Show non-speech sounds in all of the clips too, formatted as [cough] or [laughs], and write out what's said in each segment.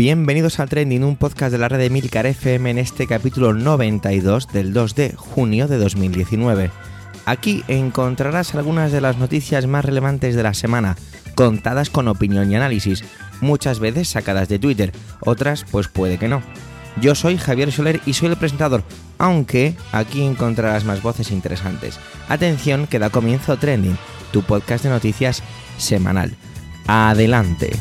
Bienvenidos a Trending, un podcast de la red de Milcar FM en este capítulo 92 del 2 de junio de 2019. Aquí encontrarás algunas de las noticias más relevantes de la semana, contadas con opinión y análisis, muchas veces sacadas de Twitter, otras pues puede que no. Yo soy Javier Soler y soy el presentador, aunque aquí encontrarás más voces interesantes. Atención que da comienzo Trending, tu podcast de noticias semanal. Adelante.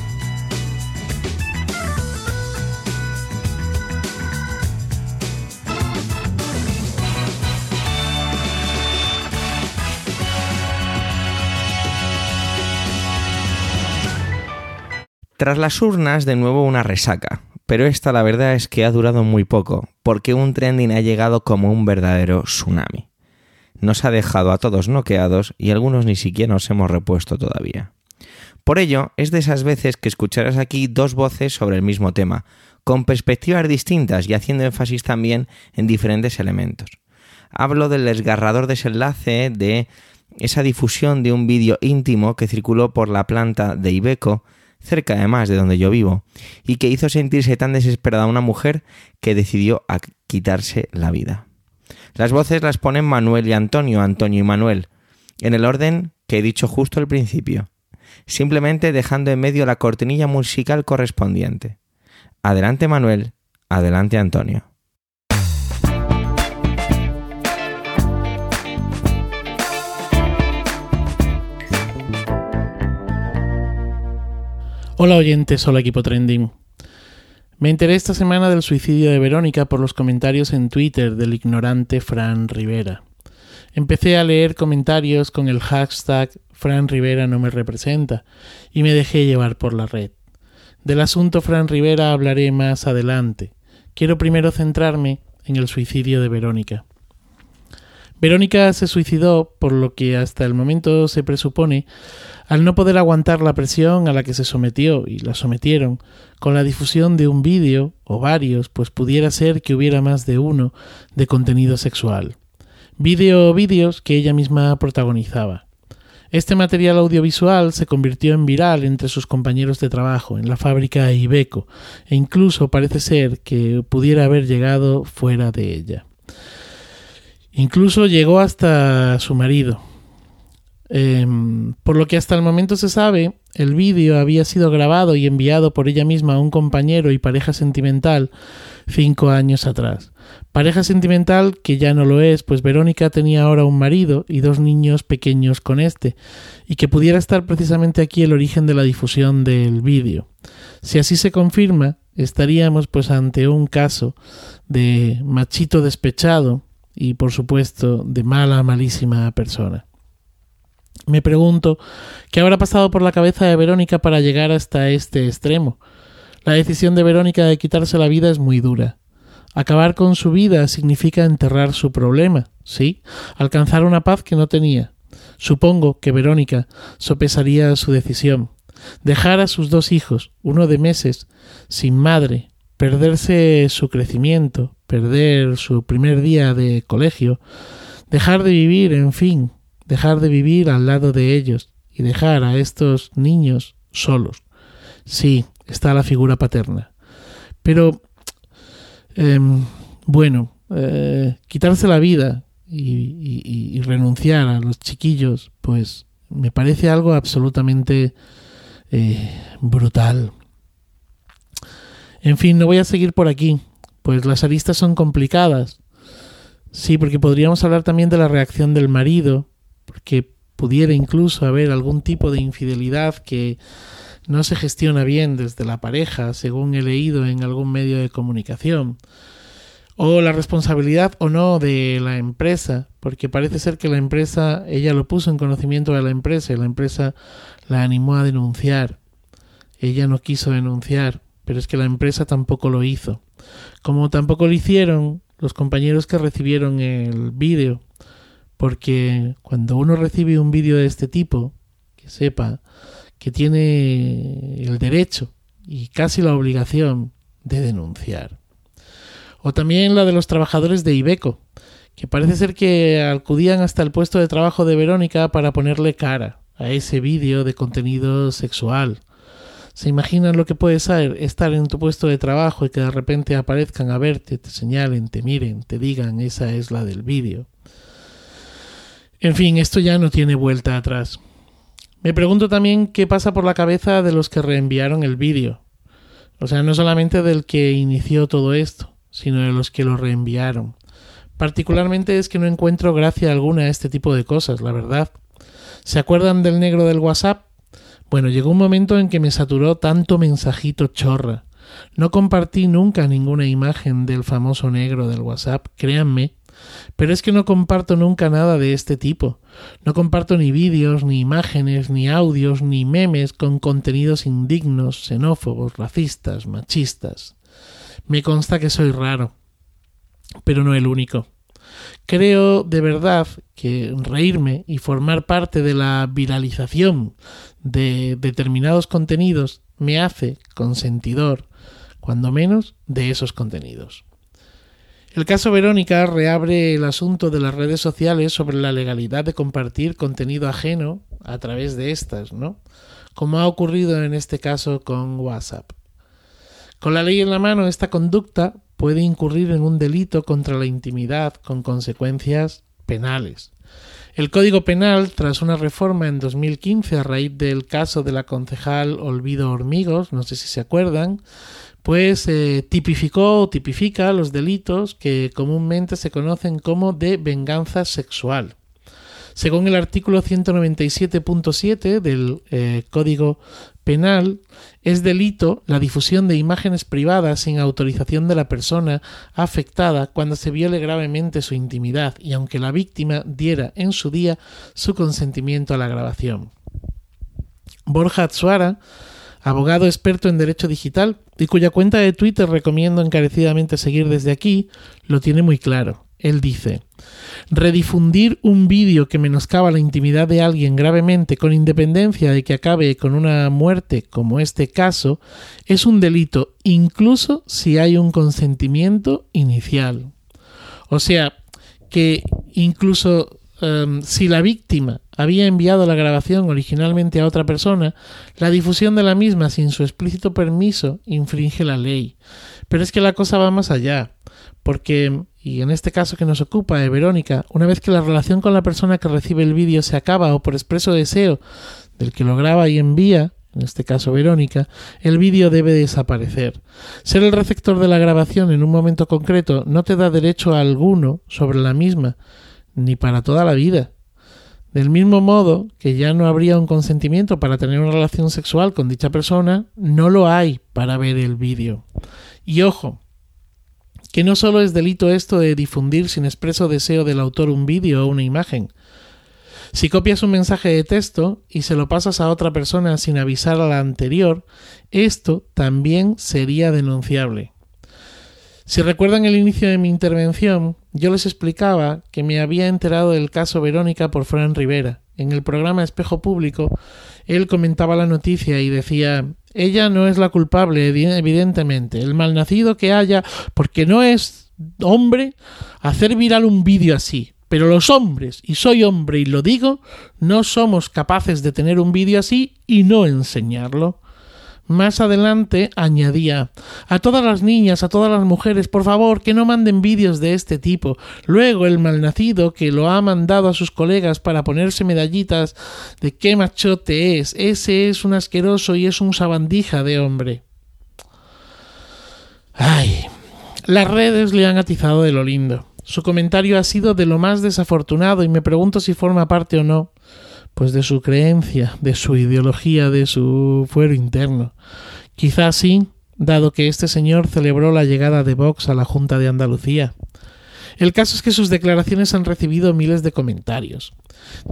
Tras las urnas, de nuevo una resaca, pero esta la verdad es que ha durado muy poco, porque un trending ha llegado como un verdadero tsunami. Nos ha dejado a todos noqueados y algunos ni siquiera nos hemos repuesto todavía. Por ello, es de esas veces que escucharás aquí dos voces sobre el mismo tema, con perspectivas distintas y haciendo énfasis también en diferentes elementos. Hablo del desgarrador desenlace de esa difusión de un vídeo íntimo que circuló por la planta de Ibeco cerca además de donde yo vivo, y que hizo sentirse tan desesperada una mujer que decidió quitarse la vida. Las voces las ponen Manuel y Antonio, Antonio y Manuel, en el orden que he dicho justo al principio, simplemente dejando en medio la cortinilla musical correspondiente. Adelante Manuel, adelante Antonio. Hola oyentes, hola equipo trending. Me enteré esta semana del suicidio de Verónica por los comentarios en Twitter del ignorante Fran Rivera. Empecé a leer comentarios con el hashtag Fran Rivera no me representa y me dejé llevar por la red. Del asunto Fran Rivera hablaré más adelante. Quiero primero centrarme en el suicidio de Verónica. Verónica se suicidó, por lo que hasta el momento se presupone, al no poder aguantar la presión a la que se sometió y la sometieron, con la difusión de un vídeo, o varios, pues pudiera ser que hubiera más de uno, de contenido sexual. Vídeo o vídeos que ella misma protagonizaba. Este material audiovisual se convirtió en viral entre sus compañeros de trabajo en la fábrica Ibeco, e incluso parece ser que pudiera haber llegado fuera de ella. Incluso llegó hasta su marido. Em, por lo que hasta el momento se sabe, el vídeo había sido grabado y enviado por ella misma a un compañero y pareja sentimental cinco años atrás. Pareja sentimental que ya no lo es, pues Verónica tenía ahora un marido y dos niños pequeños con este, y que pudiera estar precisamente aquí el origen de la difusión del vídeo. Si así se confirma, estaríamos pues ante un caso de machito despechado y por supuesto de mala, malísima persona. Me pregunto qué habrá pasado por la cabeza de Verónica para llegar hasta este extremo. La decisión de Verónica de quitarse la vida es muy dura. Acabar con su vida significa enterrar su problema, sí, alcanzar una paz que no tenía. Supongo que Verónica sopesaría su decisión. Dejar a sus dos hijos, uno de meses, sin madre, perderse su crecimiento, perder su primer día de colegio, dejar de vivir, en fin, dejar de vivir al lado de ellos y dejar a estos niños solos. Sí, está la figura paterna. Pero, em, bueno, eh, quitarse la vida y, renunciar a los chiquillos, pues me parece algo absolutamente eh, brutal. En fin, no voy a seguir por aquí, pues las aristas son complicadas. Sí, porque podríamos hablar también de la reacción del marido, porque pudiera incluso haber algún tipo de infidelidad que no se gestiona bien desde la pareja, según he leído en algún medio de comunicación. O la responsabilidad o no de la empresa, porque parece ser que la empresa, ella lo puso en conocimiento de la empresa y la empresa la animó a denunciar. Ella no quiso denunciar, pero es que la empresa tampoco lo hizo. Como tampoco lo hicieron los compañeros que recibieron el vídeo, porque cuando uno recibe un vídeo de este tipo, que sepa que tiene el derecho y casi la obligación de denunciar. O también la de los trabajadores de Ibeco, que parece ser que acudían hasta el puesto de trabajo de Verónica para ponerle cara a ese vídeo de contenido sexual ¿Se imaginan lo que puede ser estar en tu puesto de trabajo y que de repente aparezcan a verte, te señalen, te miren, te digan esa es la del vídeo? En fin, esto ya no tiene vuelta atrás. Me pregunto también qué pasa por la cabeza de los que reenviaron el vídeo. O sea, no solamente del que inició todo esto, sino de los que lo reenviaron. Particularmente es que no encuentro gracia alguna a este tipo de cosas, la verdad. ¿Se acuerdan del negro del WhatsApp? Bueno, llegó un momento en que me saturó tanto mensajito chorra. No compartí nunca ninguna imagen del famoso negro del WhatsApp, créanme, pero es que no comparto nunca nada de este tipo. No comparto ni vídeos, ni imágenes, ni audios, ni memes con contenidos indignos, xenófobos, racistas, machistas. Me consta que soy raro, pero no el único. Creo de verdad que reírme y formar parte de la viralización de determinados contenidos me hace consentidor, cuando menos, de esos contenidos. El caso Verónica reabre el asunto de las redes sociales sobre la legalidad de compartir contenido ajeno a través de estas, ¿no? Como ha ocurrido en este caso con WhatsApp. Con la ley en la mano, esta conducta puede incurrir en un delito contra la intimidad con consecuencias penales. El Código Penal, tras una reforma en 2015 a raíz del caso de la concejal Olvido Hormigos, no sé si se acuerdan, pues eh, tipificó o tipifica los delitos que comúnmente se conocen como de venganza sexual. Según el artículo 197.7 del eh, Código Penal, es delito la difusión de imágenes privadas sin autorización de la persona afectada cuando se viole gravemente su intimidad y aunque la víctima diera en su día su consentimiento a la grabación. Borja Atsuara abogado experto en derecho digital y cuya cuenta de Twitter recomiendo encarecidamente seguir desde aquí, lo tiene muy claro. Él dice, redifundir un vídeo que menoscaba la intimidad de alguien gravemente con independencia de que acabe con una muerte como este caso, es un delito incluso si hay un consentimiento inicial. O sea, que incluso um, si la víctima había enviado la grabación originalmente a otra persona, la difusión de la misma sin su explícito permiso infringe la ley. Pero es que la cosa va más allá, porque, y en este caso que nos ocupa de Verónica, una vez que la relación con la persona que recibe el vídeo se acaba o por expreso deseo del que lo graba y envía, en este caso Verónica, el vídeo debe desaparecer. Ser el receptor de la grabación en un momento concreto no te da derecho alguno sobre la misma, ni para toda la vida. Del mismo modo que ya no habría un consentimiento para tener una relación sexual con dicha persona, no lo hay para ver el vídeo. Y ojo, que no solo es delito esto de difundir sin expreso deseo del autor un vídeo o una imagen. Si copias un mensaje de texto y se lo pasas a otra persona sin avisar a la anterior, esto también sería denunciable. Si recuerdan el inicio de mi intervención, yo les explicaba que me había enterado del caso Verónica por Fran Rivera. En el programa Espejo Público, él comentaba la noticia y decía ella no es la culpable, evidentemente. El malnacido que haya, porque no es hombre, hacer viral un vídeo así. Pero los hombres, y soy hombre y lo digo, no somos capaces de tener un vídeo así y no enseñarlo. Más adelante añadía a todas las niñas, a todas las mujeres, por favor, que no manden vídeos de este tipo. Luego el malnacido que lo ha mandado a sus colegas para ponerse medallitas de qué machote es. Ese es un asqueroso y es un sabandija de hombre. Ay, las redes le han atizado de lo lindo. Su comentario ha sido de lo más desafortunado y me pregunto si forma parte o no pues de su creencia, de su ideología, de su fuero interno. Quizás sí, dado que este señor celebró la llegada de Vox a la Junta de Andalucía. El caso es que sus declaraciones han recibido miles de comentarios.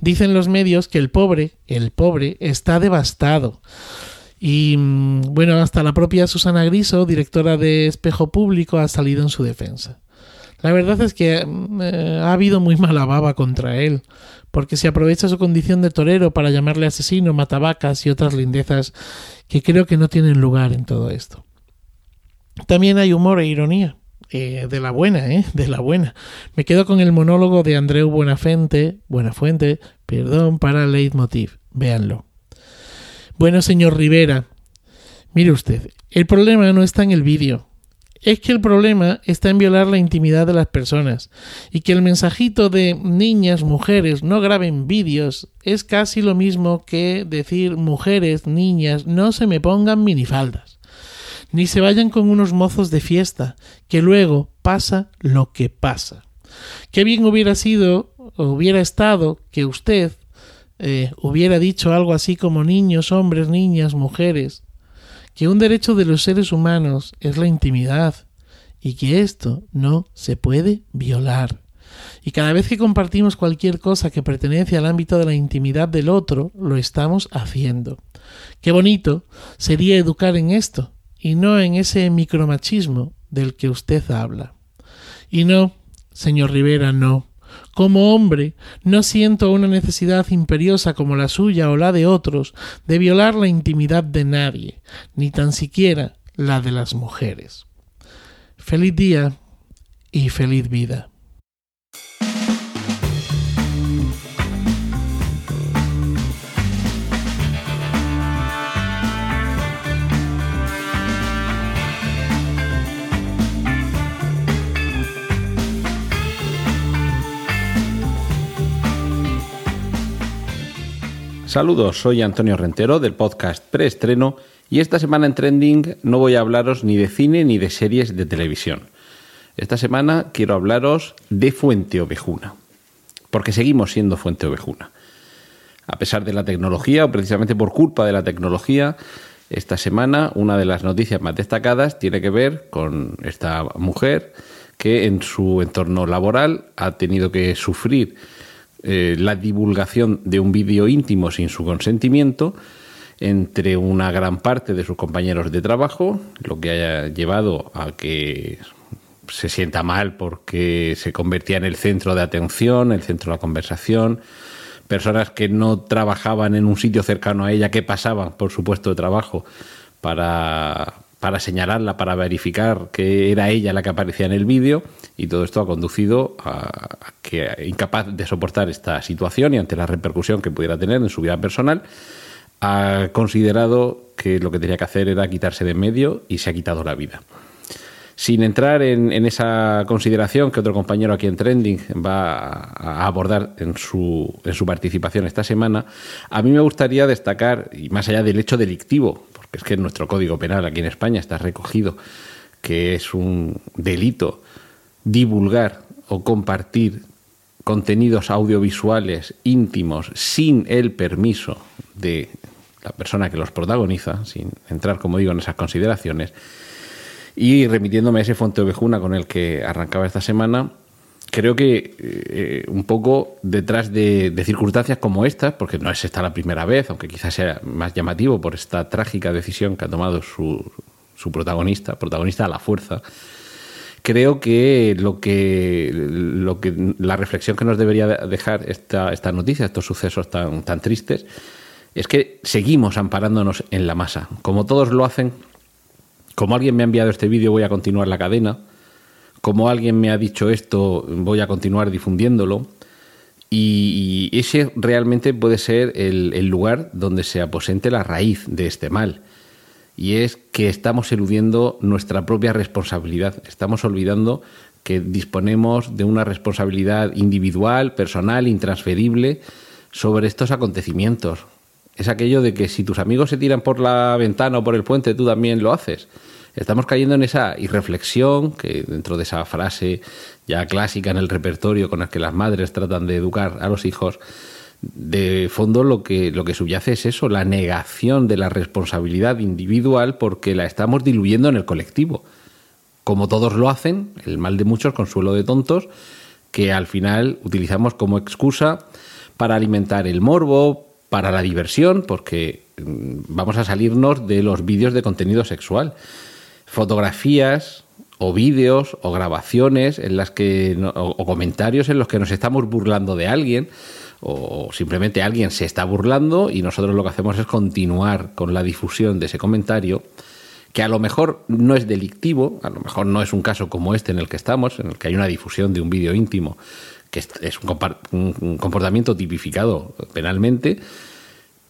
Dicen los medios que el pobre, el pobre, está devastado. Y mm, bueno, hasta la propia Susana Griso, directora de Espejo Público, ha salido en su defensa. La verdad es que mm, eh, ha habido muy mala baba contra él, porque se aprovecha su condición de torero para llamarle asesino, matabacas y otras lindezas que creo que no tienen lugar en todo esto. También hay humor e ironía. Eh, de la buena, ¿eh? De la buena. Me quedo con el monólogo de Andreu Buenafuente, Buenafuente, perdón, para Leitmotiv. Véanlo. Bueno, señor Rivera, Mire usted, el problema no está en el vídeo. Es que el problema está en violar la intimidad de las personas y que el mensajito de niñas, mujeres, no graben vídeos es casi lo mismo que decir mujeres, niñas, no se me pongan minifaldas. Ni se vayan con unos mozos de fiesta, que luego pasa lo que pasa. Qué bien hubiera sido, o hubiera estado, que usted eh, hubiera dicho algo así como niños, hombres, niñas, mujeres, que un derecho de los seres humanos es la intimidad y que esto no se puede violar. Y cada vez que compartimos cualquier cosa que pertenece al ámbito de la intimidad del otro, lo estamos haciendo. Qué bonito sería educar en esto y no en ese micromachismo del que usted habla. Y no, señor Rivera, no. Como hombre, no siento una necesidad imperiosa como la suya o la de otros de violar la intimidad de nadie, ni tan siquiera la de las mujeres. Feliz día y feliz vida. Saludos, soy Antonio Rentero del podcast Preestreno y esta semana en Trending no voy a hablaros ni de cine ni de series de televisión. Esta semana quiero hablaros de Fuente Ovejuna, porque seguimos siendo Fuente Ovejuna. A pesar de la tecnología, o precisamente por culpa de la tecnología, esta semana una de las noticias más destacadas tiene que ver con esta mujer que en su entorno laboral ha tenido que sufrir eh, la divulgación de un vídeo íntimo sin su consentimiento entre una gran parte de sus compañeros de trabajo, lo que haya llevado a que se sienta mal porque se convertía en el centro de atención, el centro de la conversación, personas que no trabajaban en un sitio cercano a ella, que pasaban por su puesto de trabajo para, para señalarla, para verificar que era ella la que aparecía en el vídeo y todo esto ha conducido a que, incapaz de soportar esta situación y ante la repercusión que pudiera tener en su vida personal, ha considerado que lo que tenía que hacer era quitarse de en medio y se ha quitado la vida. Sin entrar en, esa consideración que otro compañero aquí en Trending va a abordar en su, en su participación esta semana, a mí me gustaría destacar, y más allá del hecho delictivo, porque es que en nuestro Código Penal aquí en España está recogido que es un delito divulgar o compartir contenidos audiovisuales íntimos sin el permiso de la persona que los protagoniza, sin entrar, como digo, en esas consideraciones, y remitiéndome a ese Fonte Ovejuna con el que arrancaba esta semana, creo que eh, un poco detrás de, circunstancias como estas, porque no es esta la primera vez, aunque quizás sea más llamativo por esta trágica decisión que ha tomado su, su protagonista, protagonista a la fuerza, creo que lo que, lo que la reflexión que nos debería dejar esta, esta noticia, estos sucesos tan, tan tristes, es que seguimos amparándonos en la masa. Como todos lo hacen, como alguien me ha enviado este vídeo, voy a continuar la cadena. Como alguien me ha dicho esto, voy a continuar difundiéndolo. Y, ese realmente puede ser el, el lugar donde se aposente la raíz de este mal. Y es que estamos eludiendo nuestra propia responsabilidad. Estamos olvidando que disponemos de una responsabilidad individual, personal, intransferible sobre estos acontecimientos es aquello de que si tus amigos se tiran por la ventana o por el puente, tú también lo haces. Estamos cayendo en esa irreflexión que dentro de esa frase ya clásica en el repertorio con la que las madres tratan de educar a los hijos, de fondo lo que, lo que subyace es eso, la negación de la responsabilidad individual porque la estamos diluyendo en el colectivo. Como todos lo hacen, el mal de muchos, consuelo de tontos, que al final utilizamos como excusa para alimentar el morbo, para la diversión, porque mm, vamos a salirnos de los vídeos de contenido sexual. Fotografías o vídeos o grabaciones en las que o, comentarios en los que nos estamos burlando de alguien o simplemente alguien se está burlando y nosotros lo que hacemos es continuar con la difusión de ese comentario que a lo mejor no es delictivo, a lo mejor no es un caso como este en el que estamos, en el que hay una difusión de un vídeo íntimo que es un comportamiento tipificado penalmente,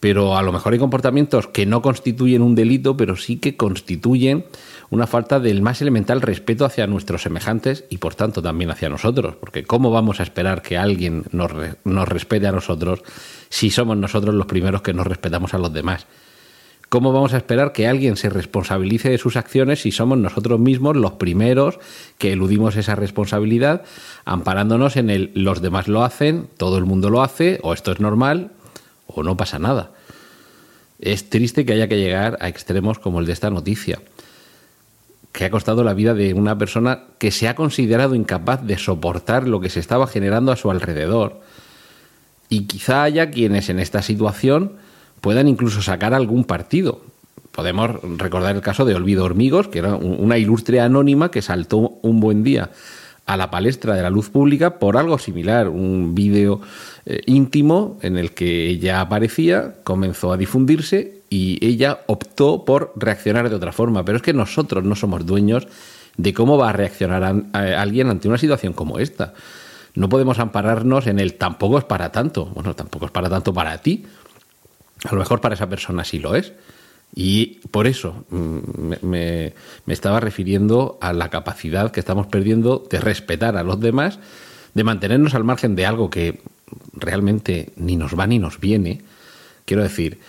pero a lo mejor hay comportamientos que no constituyen un delito, pero sí que constituyen una falta del más elemental respeto hacia nuestros semejantes y por tanto también hacia nosotros, porque ¿cómo vamos a esperar que alguien nos, nos respete a nosotros si somos nosotros los primeros que nos respetamos a los demás? ¿Cómo vamos a esperar que alguien se responsabilice de sus acciones si somos nosotros mismos los primeros que eludimos esa responsabilidad, amparándonos en el los demás lo hacen, todo el mundo lo hace, o esto es normal, o no pasa nada? Es triste que haya que llegar a extremos como el de esta noticia, que ha costado la vida de una persona que se ha considerado incapaz de soportar lo que se estaba generando a su alrededor. Y quizá haya quienes en esta situación puedan incluso sacar algún partido. Podemos recordar el caso de Olvido Hormigos, que era una ilustre anónima que saltó un buen día a la palestra de la luz pública por algo similar, un vídeo eh, íntimo en el que ella aparecía, comenzó a difundirse y ella optó por reaccionar de otra forma. Pero es que nosotros no somos dueños de cómo va a reaccionar alguien ante una situación como esta. No podemos ampararnos en el tampoco es para tanto. Bueno, tampoco es para tanto para ti. A lo mejor para esa persona sí lo es. Y por eso mm, me, estaba refiriendo a la capacidad que estamos perdiendo de respetar a los demás, de mantenernos al margen de algo que realmente ni nos va ni nos viene. Quiero decir,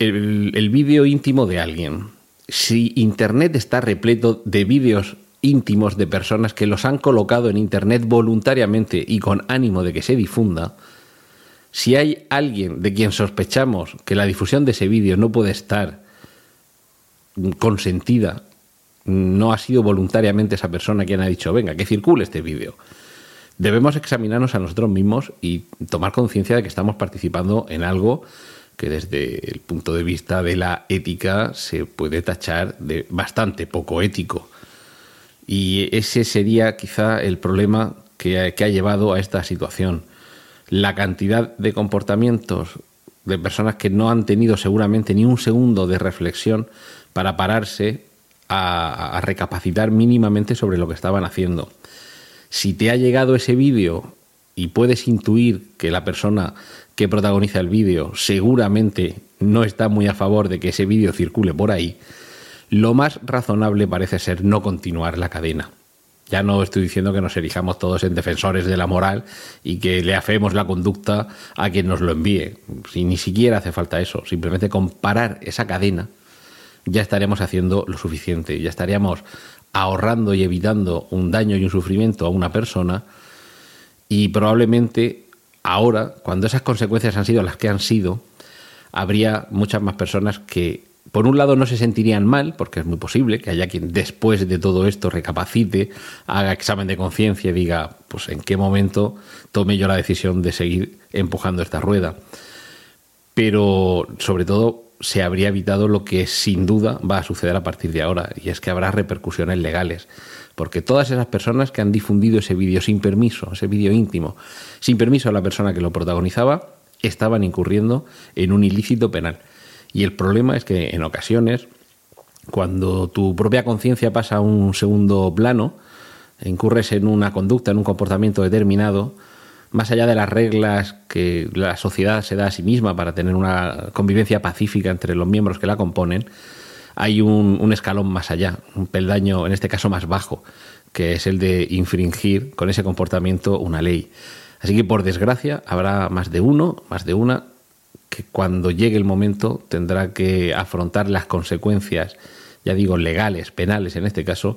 el, el vídeo íntimo de alguien. Si Internet está repleto de vídeos íntimos de personas que los han colocado en Internet voluntariamente y con ánimo de que se difunda, si hay alguien de quien sospechamos que la difusión de ese vídeo no puede estar consentida, no ha sido voluntariamente esa persona quien ha dicho, venga, que circule este vídeo. Debemos examinarnos a nosotros mismos y tomar conciencia de que estamos participando en algo que desde el punto de vista de la ética se puede tachar de bastante poco ético. Y ese sería quizá el problema que ha, llevado a esta situación la cantidad de comportamientos de personas que no han tenido seguramente ni un segundo de reflexión para pararse a, recapacitar mínimamente sobre lo que estaban haciendo. Si te ha llegado ese vídeo y puedes intuir que la persona que protagoniza el vídeo seguramente no está muy a favor de que ese vídeo circule por ahí, lo más razonable parece ser no continuar la cadena. Ya no estoy diciendo que nos erijamos todos en defensores de la moral y que le afeemos la conducta a quien nos lo envíe. Si ni siquiera hace falta eso, simplemente comparar esa cadena, ya estaremos haciendo lo suficiente, ya estaríamos ahorrando y evitando un daño y un sufrimiento a una persona y probablemente ahora, cuando esas consecuencias han sido las que han sido, habría muchas más personas que por un lado no se sentirían mal, porque es muy posible que haya quien después de todo esto recapacite, haga examen de conciencia y diga, pues en qué momento tome yo la decisión de seguir empujando esta rueda. Pero sobre todo se habría evitado lo que sin duda va a suceder a partir de ahora, y es que habrá repercusiones legales. Porque todas esas personas que han difundido ese vídeo sin permiso, ese vídeo íntimo, sin permiso a la persona que lo protagonizaba, estaban incurriendo en un ilícito penal. Y el problema es que en ocasiones, cuando tu propia conciencia pasa a un segundo plano, incurres en una conducta, en un comportamiento determinado, más allá de las reglas que la sociedad se da a sí misma para tener una convivencia pacífica entre los miembros que la componen, hay un, escalón más allá, un peldaño, en este caso más bajo, que es el de infringir con ese comportamiento una ley. Así que, por desgracia, habrá más de uno, más de una, que cuando llegue el momento tendrá que afrontar las consecuencias, ya digo, legales, penales en este caso,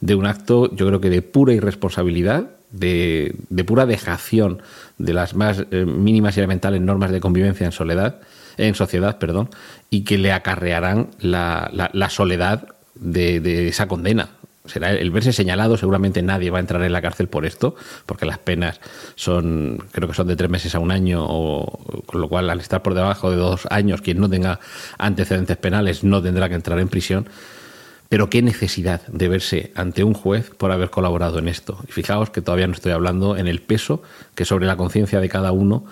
de un acto, yo creo que de pura irresponsabilidad, de, pura dejación de las más eh, mínimas y elementales normas de convivencia en soledad, en sociedad, perdón, y que le acarrearán la, soledad de esa condena, será el verse señalado, seguramente nadie va a entrar en la cárcel por esto, porque las penas son, creo que son de tres meses a un año, o, con lo cual al estar por debajo de dos años, quien no tenga antecedentes penales no tendrá que entrar en prisión. Pero qué necesidad de verse ante un juez por haber colaborado en esto. Y fijaos que todavía no estoy hablando en el peso que sobre la conciencia de cada uno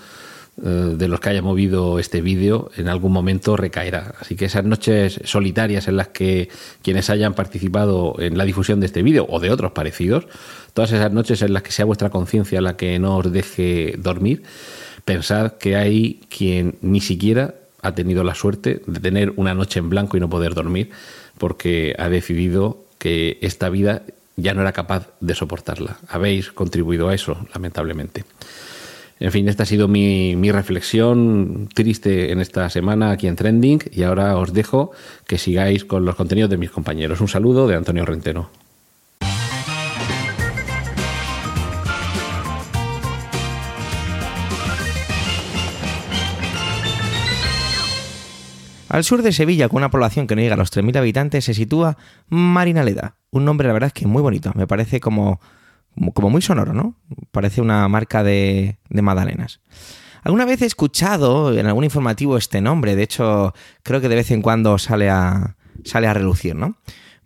de los que haya movido este vídeo en algún momento recaerá. Así que esas noches solitarias en las que quienes hayan participado en la difusión de este vídeo o de otros parecidos, todas esas noches en las que sea vuestra conciencia la que no os deje dormir, pensad que hay quien ni siquiera ha tenido la suerte de tener una noche en blanco y no poder dormir porque ha decidido que esta vida ya no era capaz de soportarla. Habéis contribuido a eso, lamentablemente. En fin, esta ha sido mi, reflexión triste en esta semana aquí en Trending y ahora os dejo que sigáis con los contenidos de mis compañeros. Un saludo de Antonio Rentero. Al sur de Sevilla, con una población que no llega a los 3.000 habitantes, se sitúa Marinaleda. Un nombre, la verdad, es que muy bonito. Me parece como, como muy sonoro, ¿no? Parece una marca de, de magdalenas. Alguna vez he escuchado en algún informativo este nombre, de hecho, creo que de vez en cuando sale a, sale a relucir, ¿no?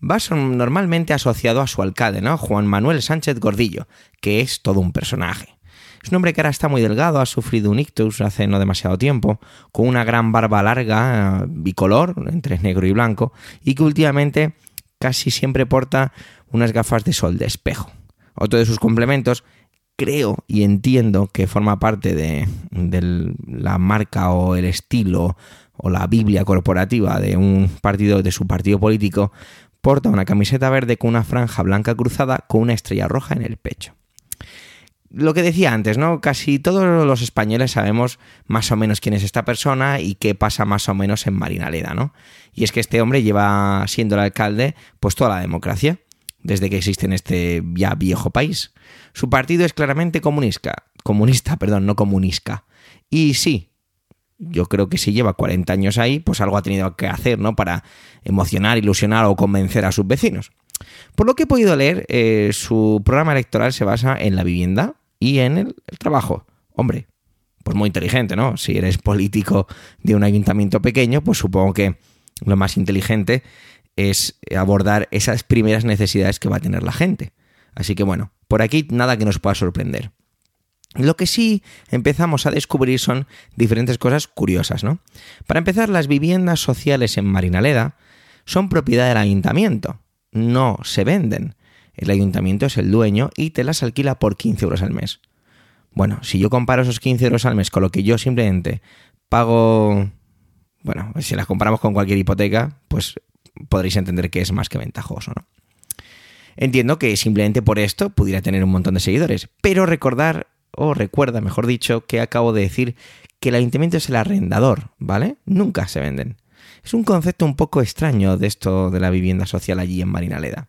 Va normalmente asociado a su alcalde, ¿no? Juan Manuel Sánchez Gordillo, que es todo un personaje. Es un hombre que ahora está muy delgado, ha sufrido un ictus hace no demasiado tiempo, con una gran barba larga, bicolor, entre negro y blanco, y que últimamente casi siempre porta unas gafas de sol de espejo. Otro de sus complementos, creo y entiendo que forma parte de, de la marca o el estilo o la Biblia corporativa de un partido, de su partido político, porta una camiseta verde con una franja blanca cruzada con una estrella roja en el pecho lo que decía antes, ¿no? Casi todos los españoles sabemos más o menos quién es esta persona y qué pasa más o menos en Marinaleda, ¿no? Y es que este hombre lleva siendo el alcalde pues toda la democracia, desde que existe en este ya viejo país. Su partido es claramente comunista, comunista, [laughs] perdón, no comunista. Y sí, yo creo que si lleva 40 años ahí, pues algo ha tenido que hacer, ¿no? Para emocionar, ilusionar o convencer a sus vecinos. Por lo que he podido leer, eh, su programa electoral se basa en la vivienda, y en el, trabajo. Hombre, pues muy inteligente, ¿no? Si eres [laughs] político de un ayuntamiento pequeño, pues supongo que lo más inteligente es abordar esas primeras necesidades que va a tener la gente. Así que bueno, por aquí nada que nos pueda sorprender. Lo que sí empezamos a descubrir son diferentes cosas curiosas, ¿no? Para empezar, las viviendas sociales en Marinaleda son propiedad del ayuntamiento, no se venden el ayuntamiento es el dueño y te las alquila por 15 euros al mes. Bueno, si yo comparo esos 15 euros al mes con lo que yo simplemente pago, bueno, si las comparamos con cualquier hipoteca, pues podréis entender que es más que ventajoso, ¿no? Entiendo que simplemente por esto pudiera tener un montón de seguidores, pero recordar, o recuerda, mejor dicho, que acabo de decir que el ayuntamiento es el arrendador, ¿vale? Nunca se venden. Es un concepto un poco extraño de esto de la vivienda social allí en Marinaleda.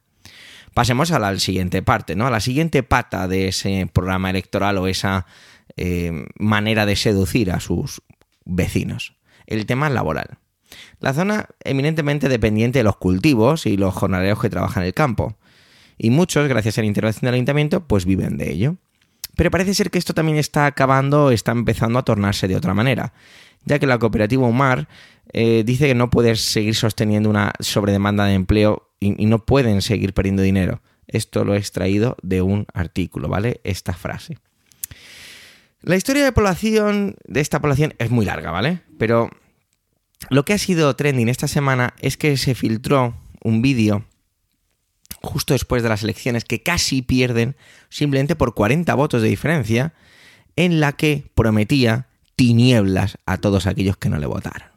Pasemos a la siguiente parte, ¿no? A la siguiente pata de ese programa electoral o esa eh, manera de seducir a sus vecinos. El tema laboral. La zona eminentemente dependiente de los cultivos y los jornaleros que trabajan en el campo. Y muchos, gracias a la intervención del ayuntamiento, pues viven de ello. Pero parece ser que esto también está acabando, está empezando a tornarse de otra manera, ya que la cooperativa Umar eh, dice que no puede seguir sosteniendo una sobredemanda de empleo y, no pueden seguir perdiendo dinero. Esto lo he extraído de un artículo, ¿vale? Esta frase. La historia de población de esta población es muy larga, ¿vale? Pero lo que ha sido trending esta semana es que se filtró un vídeo justo después de las elecciones que casi pierden simplemente por 40 votos de diferencia en la que prometía tinieblas a todos aquellos que no le votaron.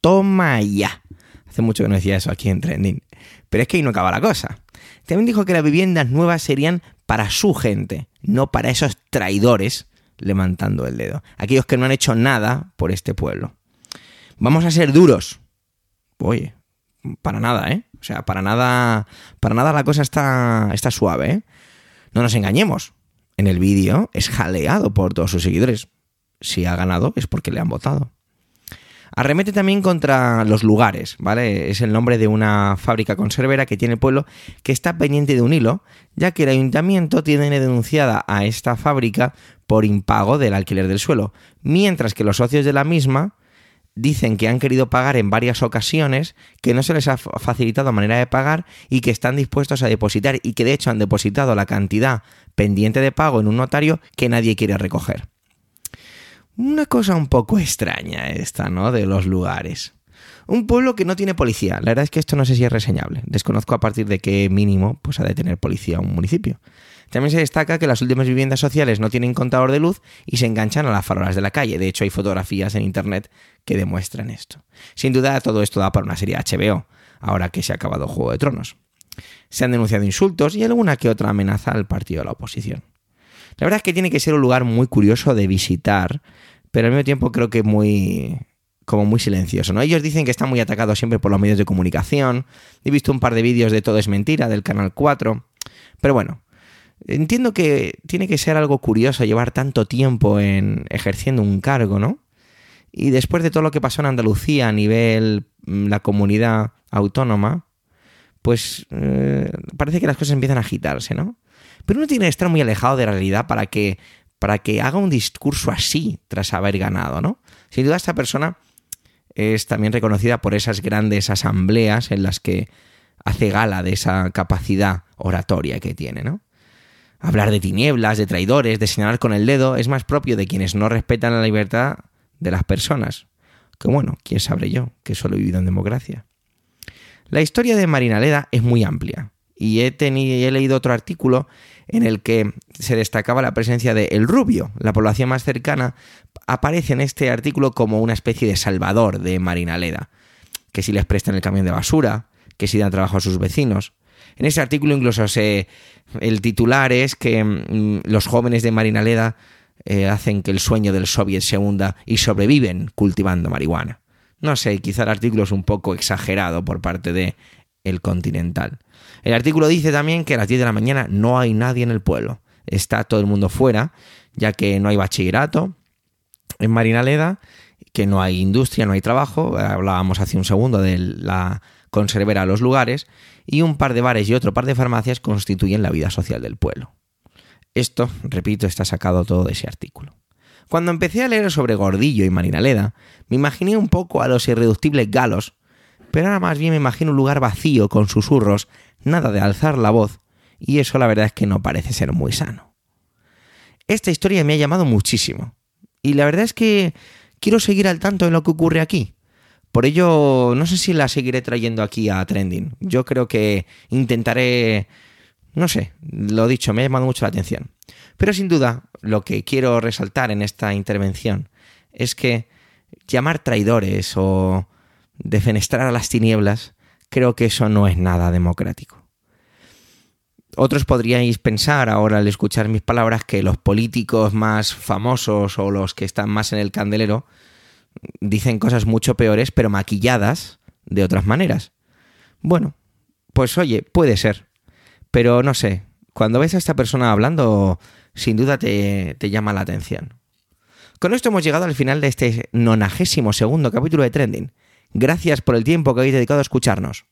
Toma ya. Hace mucho que no decía eso aquí en Trending. Pero es que ahí no acaba la cosa. También dijo que las viviendas nuevas serían para su gente, no para esos traidores levantando el dedo. Aquellos que no han hecho nada por este pueblo. Vamos a ser duros. Oye, para nada, ¿eh? O sea, para nada, para nada la cosa está, está suave, ¿eh? No nos engañemos. En el vídeo es jaleado por todos sus seguidores. Si ha ganado es porque le han votado. Arremete también contra los lugares, ¿vale? Es el nombre de una fábrica conservera que tiene el pueblo que está pendiente de un hilo, ya que el ayuntamiento tiene denunciada a esta fábrica por impago del alquiler del suelo, mientras que los socios de la misma dicen que han querido pagar en varias ocasiones, que no se les ha facilitado manera de pagar y que están dispuestos a depositar y que de hecho han depositado la cantidad pendiente de pago en un notario que nadie quiere recoger. Una cosa un poco extraña esta, ¿no? De los lugares. Un pueblo que no tiene policía. La verdad es que esto no sé si es reseñable. Desconozco a partir de qué mínimo pues, ha de tener policía un municipio. También se destaca que las últimas viviendas sociales no tienen contador de luz y se enganchan a las farolas de la calle. De hecho, hay fotografías en internet que demuestran esto. Sin duda, todo esto da para una serie HBO, ahora que se ha acabado Juego de Tronos. Se han denunciado insultos y alguna que otra amenaza al partido de la oposición. La verdad es que tiene que ser un lugar muy curioso de visitar, pero al mismo tiempo creo que muy como muy silencioso, ¿no? Ellos dicen que está muy atacado siempre por los medios de comunicación. He visto un par de vídeos de Todo es mentira del canal 4, pero bueno, entiendo que tiene que ser algo curioso llevar tanto tiempo en ejerciendo un cargo, ¿no? Y después de todo lo que pasó en Andalucía a nivel mm, la comunidad autónoma, pues eh, parece que las cosas empiezan a agitarse, ¿no? Pero uno tiene que estar muy alejado de la realidad para que, para que haga un discurso así tras haber ganado, ¿no? Sin duda esta persona es también reconocida por esas grandes asambleas en las que hace gala de esa capacidad oratoria que tiene, ¿no? Hablar de tinieblas, de traidores, de señalar con el dedo es más propio de quienes no respetan la libertad de las personas. Que bueno, quién sabré yo, que solo he vivido en democracia. La historia de Marinaleda es muy amplia y he, tenido, he leído otro artículo en el que se destacaba la presencia de El Rubio, la población más cercana, aparece en este artículo como una especie de salvador de Marinaleda, que si les prestan el camión de basura, que si dan trabajo a sus vecinos. En ese artículo incluso el titular es que mm, los jóvenes de Marinaleda eh, hacen que el sueño del soviet se hunda y sobreviven cultivando marihuana. No sé, quizá el artículo es un poco exagerado por parte de El Continental. El artículo dice también que a las 10 de la mañana no hay nadie en el pueblo. Está todo el mundo fuera, ya que no hay bachillerato en Marinaleda, que no hay industria, no hay trabajo. Hablábamos hace un segundo de la conservera los lugares. Y un par de bares y otro par de farmacias constituyen la vida social del pueblo. Esto, repito, está sacado todo de ese artículo. Cuando empecé a leer sobre Gordillo y Marinaleda, me imaginé un poco a los irreductibles galos, pero ahora más bien me imagino un lugar vacío con susurros nada de alzar la voz, y eso la verdad es que no parece ser muy sano. Esta historia me ha llamado muchísimo, y la verdad es que quiero seguir al tanto de lo que ocurre aquí. Por ello, no sé si la seguiré trayendo aquí a Trending. Yo creo que intentaré... No sé, lo dicho, me ha llamado mucho la atención. Pero sin duda, lo que quiero resaltar en esta intervención es que llamar traidores o defenestrar a las tinieblas creo que eso no es nada democrático. Otros podríais pensar ahora al escuchar mis palabras que los políticos más famosos o los que están más en el candelero dicen cosas mucho peores pero maquilladas de otras maneras. Bueno, pues oye, puede ser. Pero no sé, cuando ves a esta persona hablando, sin duda te, te llama la atención. Con esto hemos llegado al final de este nonagésimo segundo capítulo de Trending. Gracias por el tiempo que habéis dedicado a escucharnos.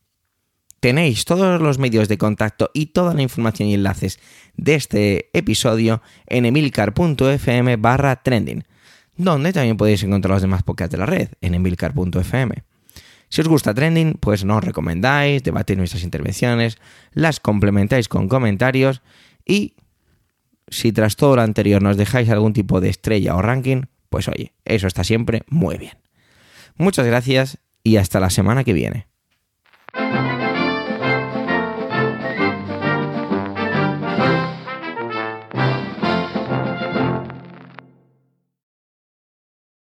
Tenéis todos los medios de contacto y toda la información y enlaces de este episodio en emilcar.fm barra trending, donde también podéis encontrar los demás podcasts de la red en emilcar.fm. Si os gusta Trending, pues nos recomendáis, debatís nuestras intervenciones, las complementáis con comentarios y si tras todo lo anterior nos dejáis algún tipo de estrella o ranking, pues oye, eso está siempre muy bien. Muchas gracias y hasta la semana que viene.